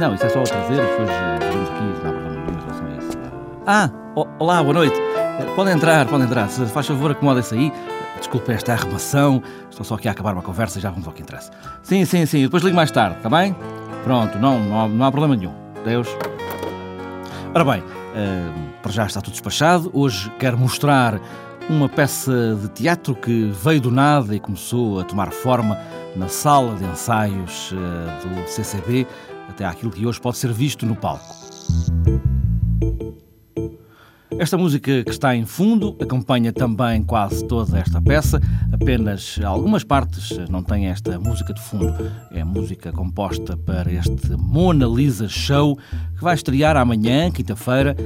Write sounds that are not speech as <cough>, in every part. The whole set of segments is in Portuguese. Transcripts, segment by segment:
Não, isso é só a trazer, depois eh, vemos aqui, não há problema nenhum em relação a isso. Ah, o- olá, boa noite. Eh, Podem entrar, podem entrar. Se faz favor, acomodem-se aí. Desculpe esta arrumação. Estou só aqui a acabar uma conversa e já vamos ao que interessa. Sim, sim, sim. Depois ligo mais tarde, está bem? Pronto, não, não, não há problema nenhum. Deus. Ora bem, eh, para já está tudo despachado. Hoje quero mostrar uma peça de teatro que veio do nada e começou a tomar forma na sala de ensaios eh, do CCB, até àquilo que hoje pode ser visto no palco. Esta música que está em fundo acompanha também quase toda esta peça, apenas algumas partes não têm esta música de fundo. É música composta para este Mona Lisa Show que vai estrear amanhã, quinta-feira,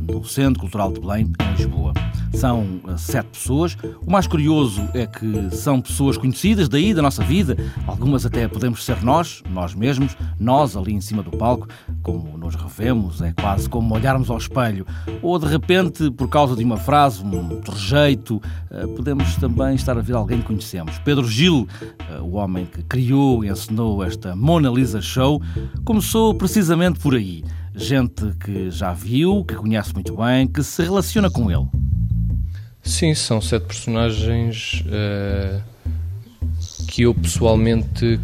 no Centro Cultural de Belém, em Lisboa. São eh, sete pessoas. O mais curioso é que são pessoas conhecidas daí, da nossa vida. Algumas até podemos ser nós, nós mesmos, nós ali em cima do palco, como nos revemos, é quase como olharmos ao espelho. Ou de repente, por causa de uma frase, um trejeito, eh, podemos também estar a ver alguém que conhecemos. Pedro Gil, eh, o homem que criou e ensinou esta Mona Lisa Show, começou precisamente por aí. Gente que já viu, que conhece muito bem, que se relaciona com ele. Sim, são sete personagens eh, que eu pessoalmente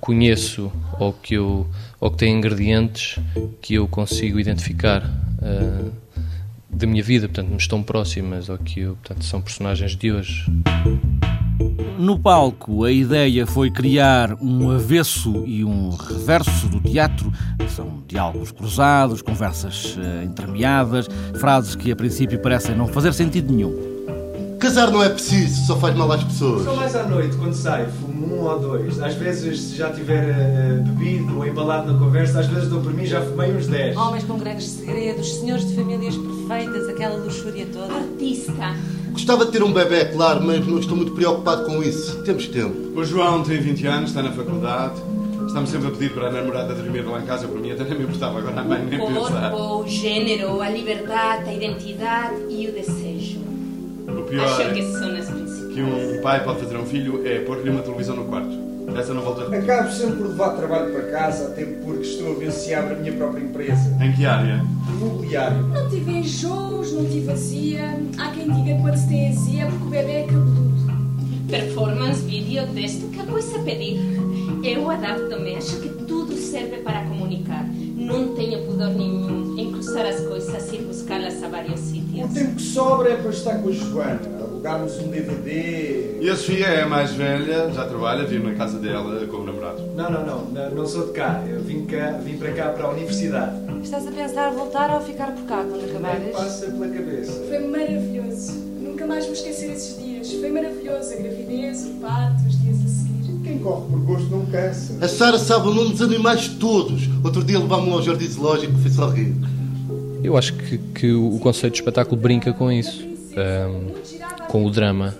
conheço ou que, eu, ou que têm ingredientes que eu consigo identificar eh, da minha vida, portanto, me estão próximas ou que eu, portanto, são personagens de hoje. No palco, a ideia foi criar um avesso e um reverso do teatro. São diálogos cruzados, conversas eh, entremeadas, frases que a princípio parecem não fazer sentido nenhum. Casar não é preciso, só faz mal às pessoas. Só mais à noite, quando sai, fumo um ou dois. Às vezes, se já tiver eh, bebido ou embalado na conversa, às vezes dou por mim já fumei uns 10. Homens com grandes segredos, senhores de famílias perfeitas, aquela luxúria toda. Artista. Gostava de ter um bebê, claro, mas não estou muito preocupado com isso. Temos tempo. O João tem 20 anos, está na faculdade. Está-me sempre a pedir para a namorada dormir lá em casa. Por mim até nem me importava, agora a mãe nem O pensar. corpo, o género, a liberdade, a identidade e o desejo. O pior Acho que é são as principais. que um pai pode fazer a um filho é pôr-lhe uma televisão no quarto. Essa não volta a repetir. Acabo sempre por levar trabalho para casa, até porque estou a ver se abre a minha própria empresa. Em que área? Imobiliário. Não tive enjoos, não tive azia. Há quem diga que quando se tem azia é porque o bebê é cabeludo. Performance, vídeo, texto, que coisa a pedir. Eu adapto-me, acho que tudo serve para comunicar. Não tenho pudor nenhum em cruzar as coisas e buscá-las a vários O sítios. tempo que sobra é para estar com a Joana, alugarmos um DVD. E a Sofia é a mais velha, já trabalha, vive na casa dela com o namorado. Não, não, não, não, não sou de cá. Eu vim, cá, vim para cá para a universidade. Estás a pensar voltar ou ficar por cá quando acabares? passa pela cabeça. Foi maravilhoso. Nunca mais vou esquecer esses dias. Foi maravilhoso. A gravidez, o parto, os dias a seguir. Quem corre por gosto não cansa. A Sara sabe o nome dos animais todos. Outro dia levámos-me ao jardim zoológico, foi só rir. Eu acho que, que o conceito de espetáculo brinca com isso, ahm, com o drama,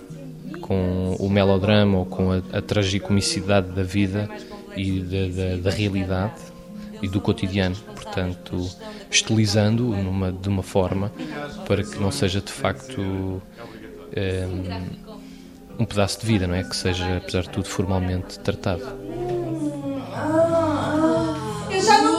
com o melodrama ou com a, a tragicomicidade da vida e da, da- da realidade e do cotidiano. Portanto, estilizando numa, de uma forma para que não seja de facto ahm, um pedaço de vida, não é? Que seja, apesar de tudo, formalmente tratado.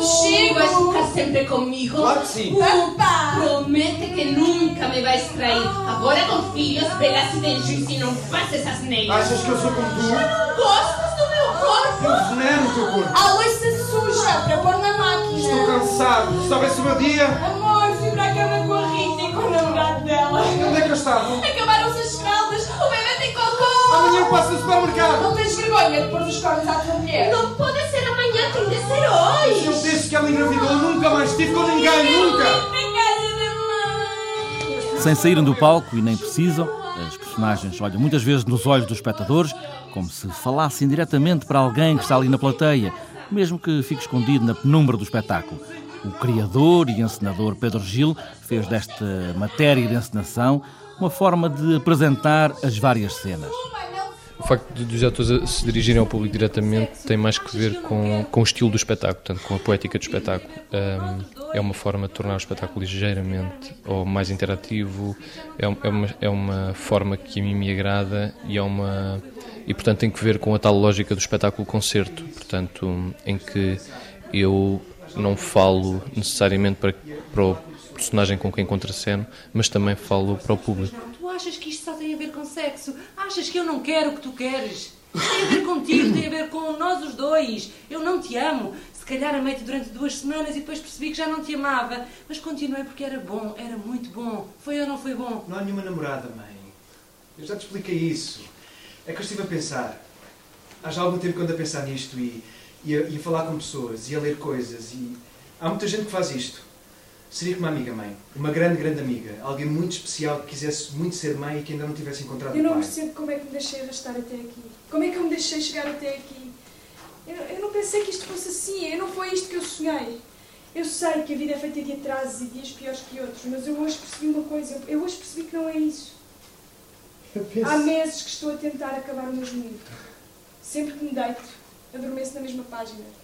Já não chego! Vais ficar sempre comigo? Claro que sim. Opa! Promete que nunca me vais trair. Agora com filhos, velas e beijos e não faz essas neiras. Achas que eu sou como tu? Não gostas do meu corpo? Eu veneno o teu corpo. A louça suja para pôr na máquina. Estou cansado. Soubesse o meu dia. Amor, fui para a cama com a Rita e com o namorado dela. Onde é que eu estava? Acabaram-se Amanhã eu passo no supermercado. Não tens vergonha de pôr os cornos à tua mulher? Não pode ser amanhã, tem de ser Eu hoje. desde que ela engravidou nunca mais estive com ninguém. Nunca. Na casa da mãe. Sem saírem do palco e nem precisam, as personagens olham muitas vezes nos olhos dos espectadores, como se falassem diretamente para alguém que está ali na plateia, mesmo que fique escondido na penumbra do espetáculo. O criador e encenador Pedro Gil fez desta matéria de encenação uma forma de apresentar as várias cenas. O facto de os atores se dirigirem ao público diretamente tem mais que ver com, com o estilo do espetáculo, portanto, com a poética do espetáculo. Um, é uma forma de tornar o espetáculo ligeiramente ou mais interativo, é, é, uma, é uma forma que a mim me agrada e é uma e portanto tem que ver com a tal lógica do espetáculo concerto, portanto, em que eu não falo necessariamente para, para o personagem com quem contraceno, mas também falo para o público. Tu achas que isto só tem a ver com sexo? Achas que eu não quero o que tu queres? Tem a ver contigo, tem a ver com nós os dois. Eu não te amo. Se calhar amei-te durante duas semanas e depois percebi que já não te amava. Mas continuei porque era bom, era muito bom. Foi ou não foi bom? Não há nenhuma namorada, mãe. Eu já te expliquei isso. É que eu estive a pensar. Há já algum tempo que ando a pensar nisto e, e, a, e a falar com pessoas e a ler coisas. E há muita gente que faz isto. Seria como uma amiga mãe, uma grande, grande amiga, alguém muito especial que quisesse muito ser mãe e que ainda não tivesse encontrado Eu não percebo como é que me deixei arrastar até aqui. Como é que eu me deixei chegar até aqui? Eu, eu não pensei que isto fosse assim, eu não foi isto que eu sonhei. Eu sei que a vida é feita de atrasos e dias piores que outros, mas eu hoje percebi uma coisa, eu hoje percebi que não é isso. Eu penso... Há meses que estou a tentar acabar o mesmo livro. Sempre que me deito, adormeço na mesma página.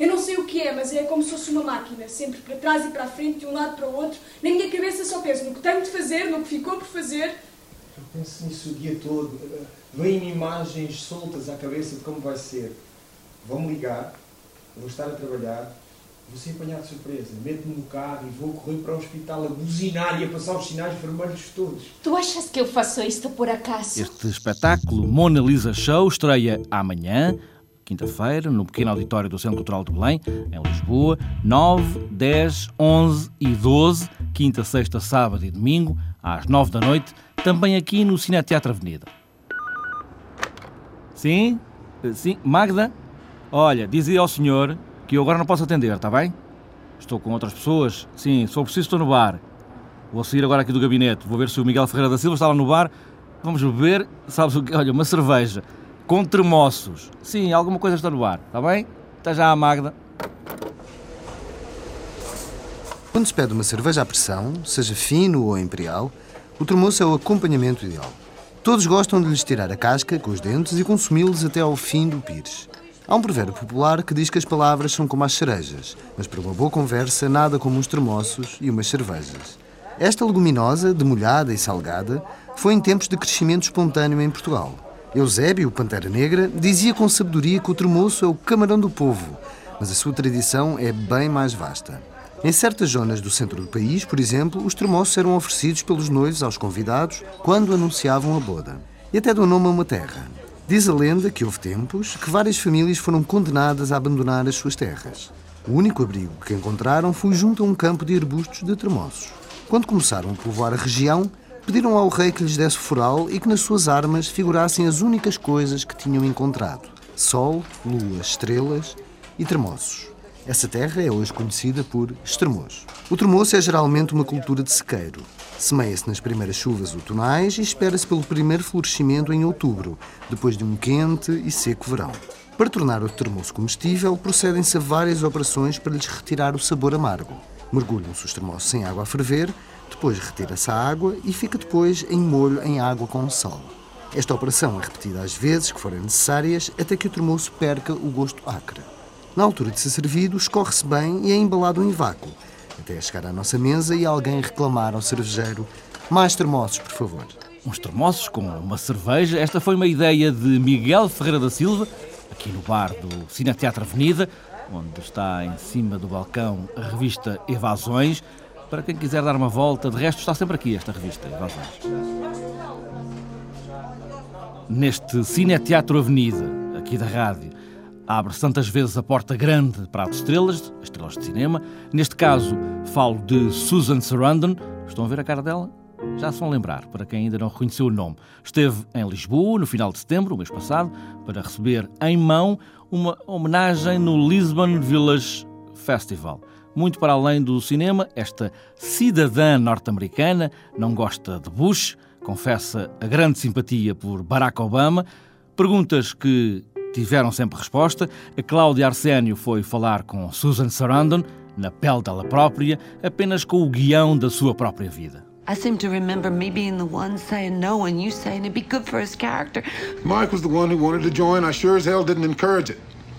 Eu não sei o que é, mas é como se fosse uma máquina, sempre para trás e para a frente, de um lado para o outro. Na minha cabeça só penso no que tenho de fazer, no que ficou por fazer. Eu penso nisso o dia todo. Vêm-me imagens soltas à cabeça de como vai ser. Vão-me ligar, vou estar a trabalhar, vou ser apanhado de surpresa. Meto-me no carro e vou correr para o hospital a buzinar e a passar os sinais vermelhos todos. Tu achas que eu faço isto por acaso? Este espetáculo Mona Lisa Show estreia amanhã, quinta-feira, no pequeno auditório do Centro Cultural de Belém, em Lisboa, 9, 10, 11 e 12, quinta, sexta, sábado e domingo, às 9 da noite, também aqui no Cine Teatro Avenida. Sim? Sim? Magda? Olha, dizia ao senhor que eu agora não posso atender, está bem? Estou com outras pessoas. Sim, for preciso estou no bar. Vou sair agora aqui do gabinete, vou ver se o Miguel Ferreira da Silva está lá no bar. Vamos beber, sabes o que? Olha, uma cerveja com tremoços. Sim, alguma coisa está no ar, está bem? Está já a Magda. Quando se pede uma cerveja à pressão, seja fino ou imperial, o termoço é o acompanhamento ideal. Todos gostam de lhes tirar a casca com os dentes e consumi-los até ao fim do pires. Há um provérbio popular que diz que as palavras são como as cerejas, mas para uma boa conversa nada como uns termoços e umas cervejas. Esta leguminosa, demolhada e salgada, foi em tempos de crescimento espontâneo em Portugal. Eusébio, Pantera Negra, dizia com sabedoria que o tremoço é o camarão do povo, mas a sua tradição é bem mais vasta. Em certas zonas do centro do país, por exemplo, os tremoços eram oferecidos pelos noivos aos convidados quando anunciavam a boda. E até dão nome a uma terra. Diz a lenda que houve tempos que várias famílias foram condenadas a abandonar as suas terras. O único abrigo que encontraram foi junto a um campo de arbustos de tremoços. Quando começaram a povoar a região, pediram ao rei que lhes desse foral e que nas suas armas figurassem as únicas coisas que tinham encontrado: sol, lua, estrelas e tremoços. Essa terra é hoje conhecida por Estremoz. O tremoço é geralmente uma cultura de sequeiro. Semeia-se nas primeiras chuvas outonais e espera-se pelo primeiro florescimento em outubro, depois de um quente e seco verão. Para tornar o tremoço comestível, procedem-se a várias operações para lhes retirar o sabor amargo. Mergulham-se os tremoços em água a ferver, depois retira-se a água e fica depois em molho em água com sal. Esta operação é repetida às vezes que forem necessárias até que o tremoço perca o gosto acre. Na altura de ser servido, escorre-se bem e é embalado em vácuo, até chegar à nossa mesa e alguém reclamar ao cervejeiro: Mais termossos, por favor. Uns termossos com uma cerveja. Esta foi uma ideia de Miguel Ferreira da Silva, aqui no bar do Cine Teatro Avenida, onde está em cima do balcão a revista Evasões. Para quem quiser dar uma volta, de resto está sempre aqui esta revista Evasões. Neste Cine Teatro Avenida, aqui da rádio, abre-se tantas vezes a porta grande para as estrelas, as estrelas de cinema. Neste caso, falo de Susan Sarandon. Estão a ver a cara dela? Já se vão lembrar, para quem ainda não reconheceu o nome. Esteve em Lisboa no final de setembro, o mês passado, para receber em mão uma homenagem no Lisbon Village Festival. Muito para além do cinema, esta cidadã norte-americana não gosta de Bush, confessa a grande simpatia por Barack Obama, perguntas que tiveram sempre resposta. A Cláudia Arsénio foi falar com Susan Sarandon, na pele dela própria, apenas com o guião da sua própria vida. I seem to remember me being the one saying no and you saying it'd be good for his character. Mike was the one who wanted to join. I sure as hell didn't encourage it.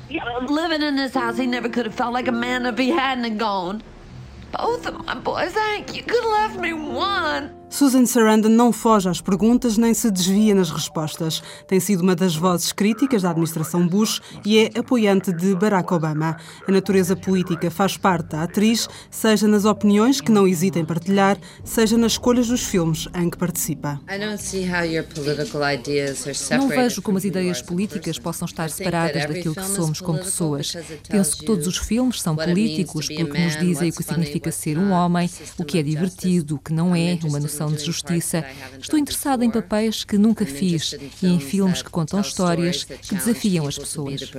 Yeah, living in this house, he never could have felt like a man if he hadn't gone. Both of my boys, Hank, you could have left me one. Susan Sarandon não foge às perguntas nem se desvia nas respostas. Tem sido uma das vozes críticas da administração Bush e é apoiante de Barack Obama. A natureza política faz parte da atriz, seja nas opiniões que não hesita em partilhar, seja nas escolhas dos filmes em que participa. Não vejo como as ideias políticas possam estar separadas daquilo que somos como pessoas. Penso que todos os filmes são políticos porque nos dizem o que significa ser um homem, o que é divertido, o que não é, uma noção de justiça. Estou interessada em papéis que nunca fiz e em filmes que contam histórias que desafiam as pessoas.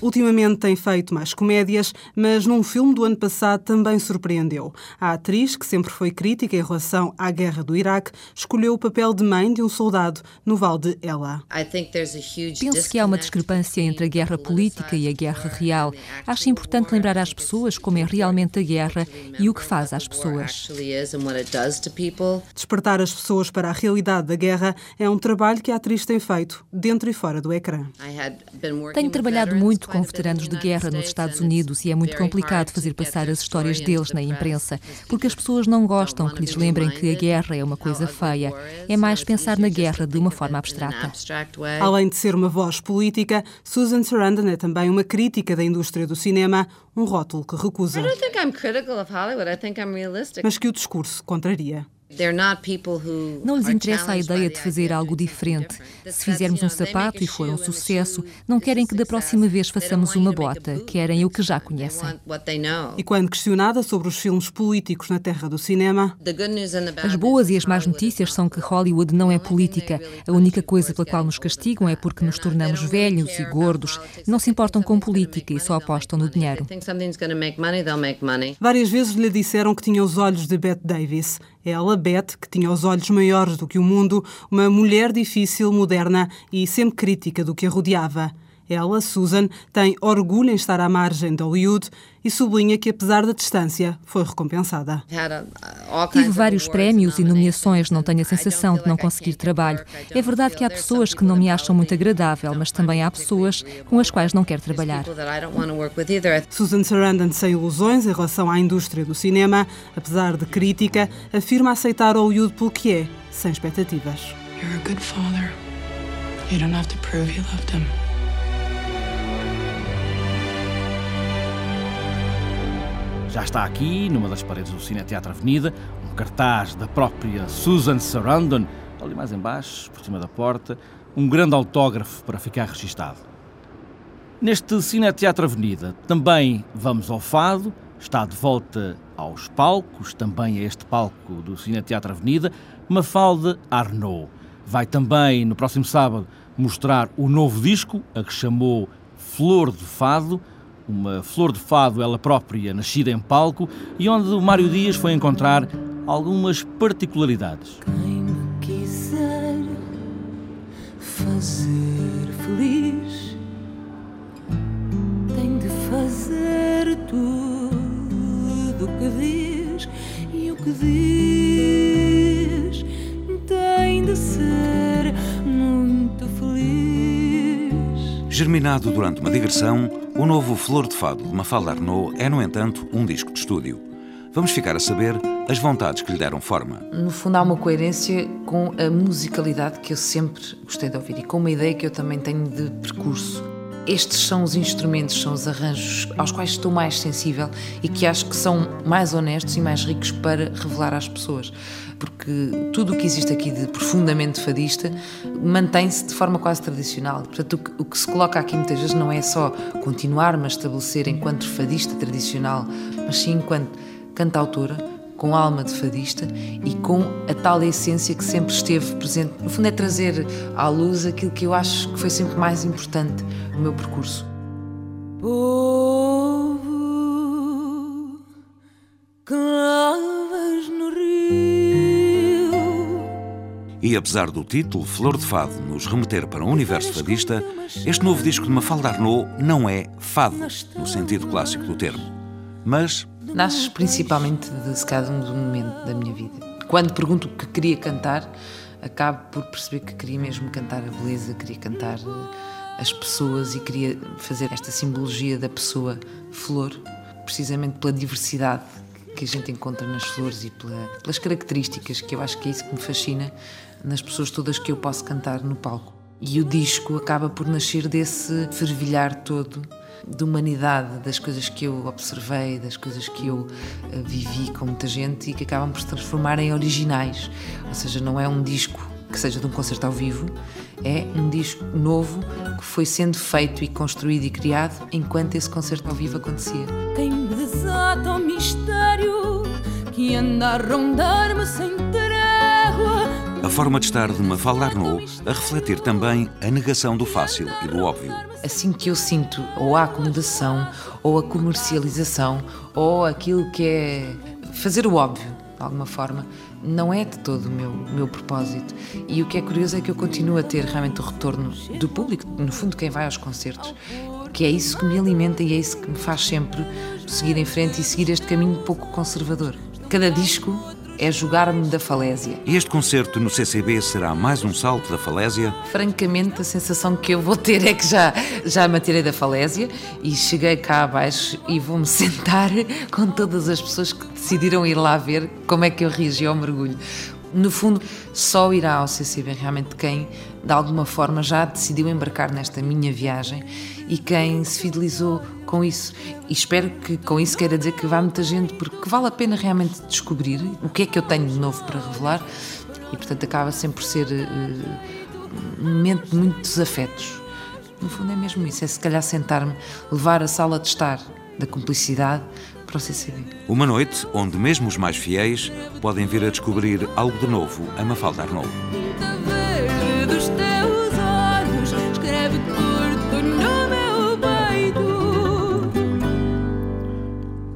Ultimamente tem feito mais comédias, mas num filme do ano passado também surpreendeu. A atriz, que sempre foi crítica em relação à guerra do Iraque, escolheu o papel de mãe de um soldado no Val de Ela. Penso que há uma discrepância entre a guerra política e a guerra real. Acho importante lembrar às pessoas como é realmente a guerra e o que faz às pessoas. Despertar as pessoas para a realidade da guerra é um trabalho que a atriz tem feito, dentro e fora do ecrã. Tenho trabalhado muito com veteranos de guerra nos Estados Unidos e é muito complicado fazer passar as histórias deles na imprensa, porque as pessoas não gostam que lhes lembrem que a guerra é uma coisa feia. É mais pensar na guerra de uma forma abstrata. Além de ser uma voz política, Susan Sarandon é também uma crítica da indústria do cinema, um rótulo que recusa. Mas que o discurso contraria. Não lhes interessa a ideia de fazer algo diferente. Se fizermos um sapato e for um sucesso, não querem que da próxima vez façamos uma bota, querem o que já conhecem. E quando questionada sobre os filmes políticos na terra do cinema, as boas e as más notícias são que Hollywood não é política. A única coisa pela qual nos castigam é porque nos tornamos velhos e gordos. Não se importam com política e só apostam no dinheiro. Várias vezes lhe disseram que tinha os olhos de Bette Davis. Ela, Beth, que tinha os olhos maiores do que o mundo, uma mulher difícil, moderna e sempre crítica do que a rodeava. Ela, Susan, tem orgulho em estar à margem de Hollywood e sublinha que, apesar da distância, foi recompensada. Tive vários prémios e nomeações, não tenho a sensação de não conseguir trabalho. É verdade que há pessoas que não me acham muito agradável, mas também há pessoas com as quais não quero trabalhar. Susan Sarandon, sem ilusões em relação à indústria do cinema, apesar de crítica, afirma aceitar Hollywood pelo que é, sem expectativas. You're a good father. You don't have to prove you loved him. Já está aqui, numa das paredes do Cine Teatro Avenida, um cartaz da própria Susan Sarandon, ali mais embaixo, por cima da porta, um grande autógrafo para ficar registado. Neste Cine Teatro Avenida também vamos ao fado, está de volta aos palcos, também a este palco do Cine Teatro Avenida, Mafalda Arnaud. Vai também, no próximo sábado, mostrar o novo disco, a que chamou Flor de Fado, uma flor de fado ela própria, nascida em palco, e onde o Mário Dias foi encontrar algumas particularidades. Quem me quiser fazer feliz tem de fazer tudo o que diz e o que diz tem de ser muito feliz. Germinado durante uma digressão, o novo Flor de Fado de Mafalda Arnaud é, no entanto, um disco de estúdio. Vamos ficar a saber as vontades que lhe deram forma. No fundo, há uma coerência com a musicalidade que eu sempre gostei de ouvir e com uma ideia que eu também tenho de percurso. Estes são os instrumentos, são os arranjos aos quais estou mais sensível e que acho que são mais honestos e mais ricos para revelar às pessoas. Porque tudo o que existe aqui de profundamente fadista mantém-se de forma quase tradicional. Portanto, o que se coloca aqui muitas vezes não é só continuar-me a estabelecer enquanto fadista tradicional, mas sim enquanto cantautora, com alma de fadista e com a tal essência que sempre esteve presente. No fundo, é trazer à luz aquilo que eu acho que foi sempre mais importante no meu percurso. Povo que lavas no rio. E apesar do título Flor de Fado nos remeter para um universo fadista, este novo disco de Mafalda Arnaud não é fado, no sentido clássico do termo. Mas nasce principalmente de cada um momento da minha vida. Quando pergunto o que queria cantar, acabo por perceber que queria mesmo cantar a beleza, queria cantar eh, as pessoas e queria fazer esta simbologia da pessoa flor, precisamente pela diversidade que a gente encontra nas flores e pela, pelas características, que eu acho que é isso que me fascina nas pessoas todas que eu posso cantar no palco. E o disco acaba por nascer desse fervilhar todo de humanidade, das coisas que eu observei, das coisas que eu uh, vivi com muita gente e que acabam por se transformar em originais. Ou seja, não é um disco que seja de um concerto ao vivo, é um disco novo que foi sendo feito e construído e criado enquanto esse concerto ao vivo acontecia. Quem me desata o mistério que anda a rondar-me sem. A forma de estar de Mafalda Arnaud a refletir também a negação do fácil e do óbvio. Assim que eu sinto ou a acomodação, ou a comercialização, ou aquilo que é fazer o óbvio, de alguma forma, não é de todo o meu, meu propósito. E o que é curioso é que eu continuo a ter realmente o retorno do público, no fundo, quem vai aos concertos, que é isso que me alimenta e é isso que me faz sempre seguir em frente e seguir este caminho pouco conservador. Cada disco é jogar-me da falésia. Este concerto no CCB será mais um salto da falésia? Francamente, a sensação que eu vou ter é que já, já me atirei da falésia e cheguei cá abaixo e vou-me <laughs> sentar com todas as pessoas que decidiram ir lá ver como é que eu reagi ao mergulho. No fundo, só irá ao CCB realmente quem, de alguma forma, já decidiu embarcar nesta minha viagem e quem se fidelizou com isso. E espero que com isso queira dizer que vá muita gente, porque vale a pena realmente descobrir o que é que eu tenho de novo para revelar e, portanto, acaba sempre por ser uh, um momento de muitos afetos. No fundo, é mesmo isso: é se calhar sentar-me, levar a sala de estar da cumplicidade para o CCB. Uma noite onde mesmo os mais fiéis podem vir a descobrir algo de novo a Mafalda Arnaud.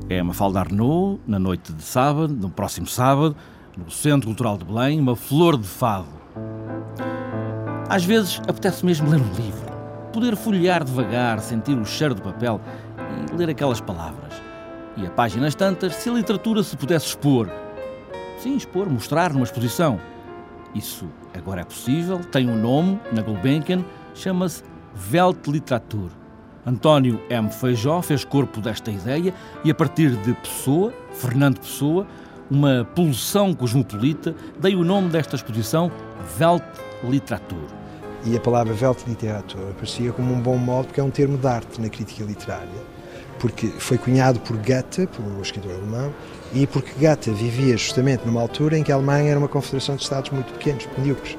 É Mafalda Arnaud, na noite de sábado, no próximo sábado, no Centro Cultural de Belém, uma flor de fado. Às vezes apetece mesmo ler um livro, poder folhear devagar, sentir o cheiro do papel e ler aquelas palavras. E a páginas tantas, se a literatura se pudesse expor. Sim, expor, mostrar numa exposição. Isso agora é possível, tem um nome na Gulbenkian, chama-se Weltliteratur. António M. Feijó fez corpo desta ideia e, a partir de Pessoa, Fernando Pessoa, uma pulsão cosmopolita, dei o nome desta exposição Weltliteratur. E a palavra Weltliteratur aparecia como um bom modo, porque é um termo de arte na crítica literária porque foi cunhado por Goethe, pelo escritor alemão, e porque Goethe vivia justamente numa altura em que a Alemanha era uma confederação de Estados muito pequenos, medíocres.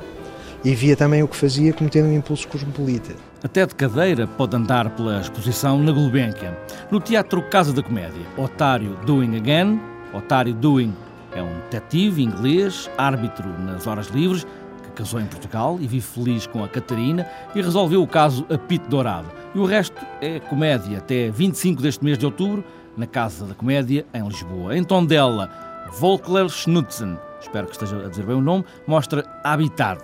E via também o que fazia como tendo um impulso cosmopolita. Até de cadeira pode andar pela exposição na Gulbenkian. No Teatro Casa da Comédia, Otário Doing Again, Otário Doing é um detetive inglês, árbitro nas horas livres, casou em Portugal e vive feliz com a Catarina e resolveu o caso a Pito Dourado. E o resto é comédia até 25 deste mês de outubro, na Casa da Comédia, em Lisboa. Em tom dela, Volkler Schnutzen, espero que esteja a dizer bem o nome, mostra Habitar.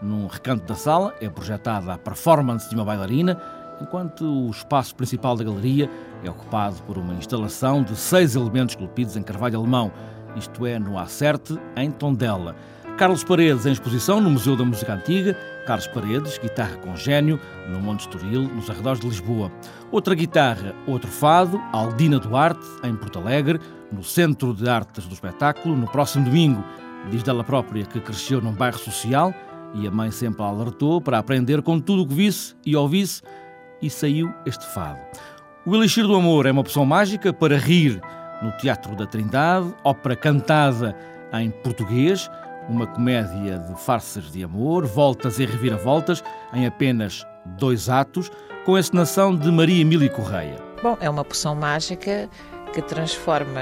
Num recanto da sala é projetada a performance de uma bailarina, enquanto o espaço principal da galeria é ocupado por uma instalação de seis elementos esculpidos em carvalho alemão, isto é, no Acerte, em Tondela. Carlos Paredes em exposição no Museu da Música Antiga. Carlos Paredes, guitarra com gênio, no Monte Estoril, nos arredores de Lisboa. Outra guitarra, outro fado, Aldina Duarte, em Porto Alegre, no Centro de Artes do Espetáculo, no próximo domingo. Diz dela própria que cresceu num bairro social e a mãe sempre a alertou para aprender com tudo o que visse e ouvisse, e saiu este fado. O Elixir do Amor é uma opção mágica para rir no Teatro da Trindade, ópera cantada em português uma comédia de farsas de amor, voltas e reviravoltas, em apenas dois atos, com a encenação de Maria Emília Correia. Bom, é uma poção mágica que transforma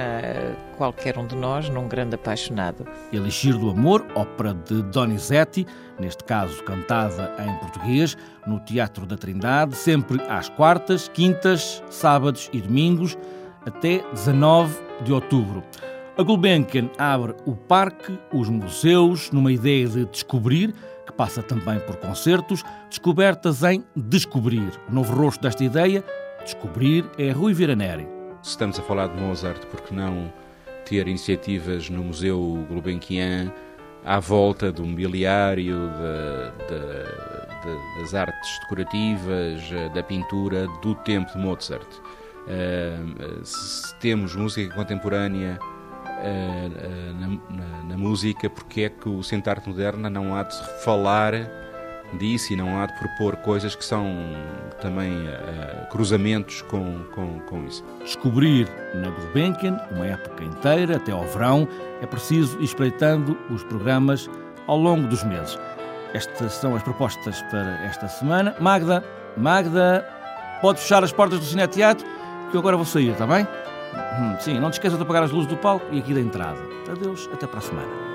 qualquer um de nós num grande apaixonado. Elixir do Amor, ópera de Donizetti, neste caso cantada em português, no Teatro da Trindade, sempre às quartas, quintas, sábados e domingos, até 19 de outubro. A Gulbenkian abre o parque, os museus, numa ideia de descobrir, que passa também por concertos, descobertas em descobrir. O novo rosto desta ideia, descobrir, é Rui Viraneri. Se estamos a falar de Mozart, porque não ter iniciativas no Museu Gulbenkian à volta do mobiliário, de, de, de, das artes decorativas, da pintura do tempo de Mozart. Uh, se temos música contemporânea na, na, na, música, porque é que o Centro Arte Moderna não há de falar disso e não há de propor coisas que são também uh, cruzamentos com, com, com isso. Descobrir na Gulbenkian uma época inteira, até ao verão, é preciso ir espreitando os programas ao longo dos meses. Estas são as propostas para esta semana. Magda, Magda, pode fechar as portas do Cineteatro, que eu agora vou sair, está bem? Hum, sim, não te esqueças de apagar as luzes do palco e aqui da entrada. Adeus, até para a semana.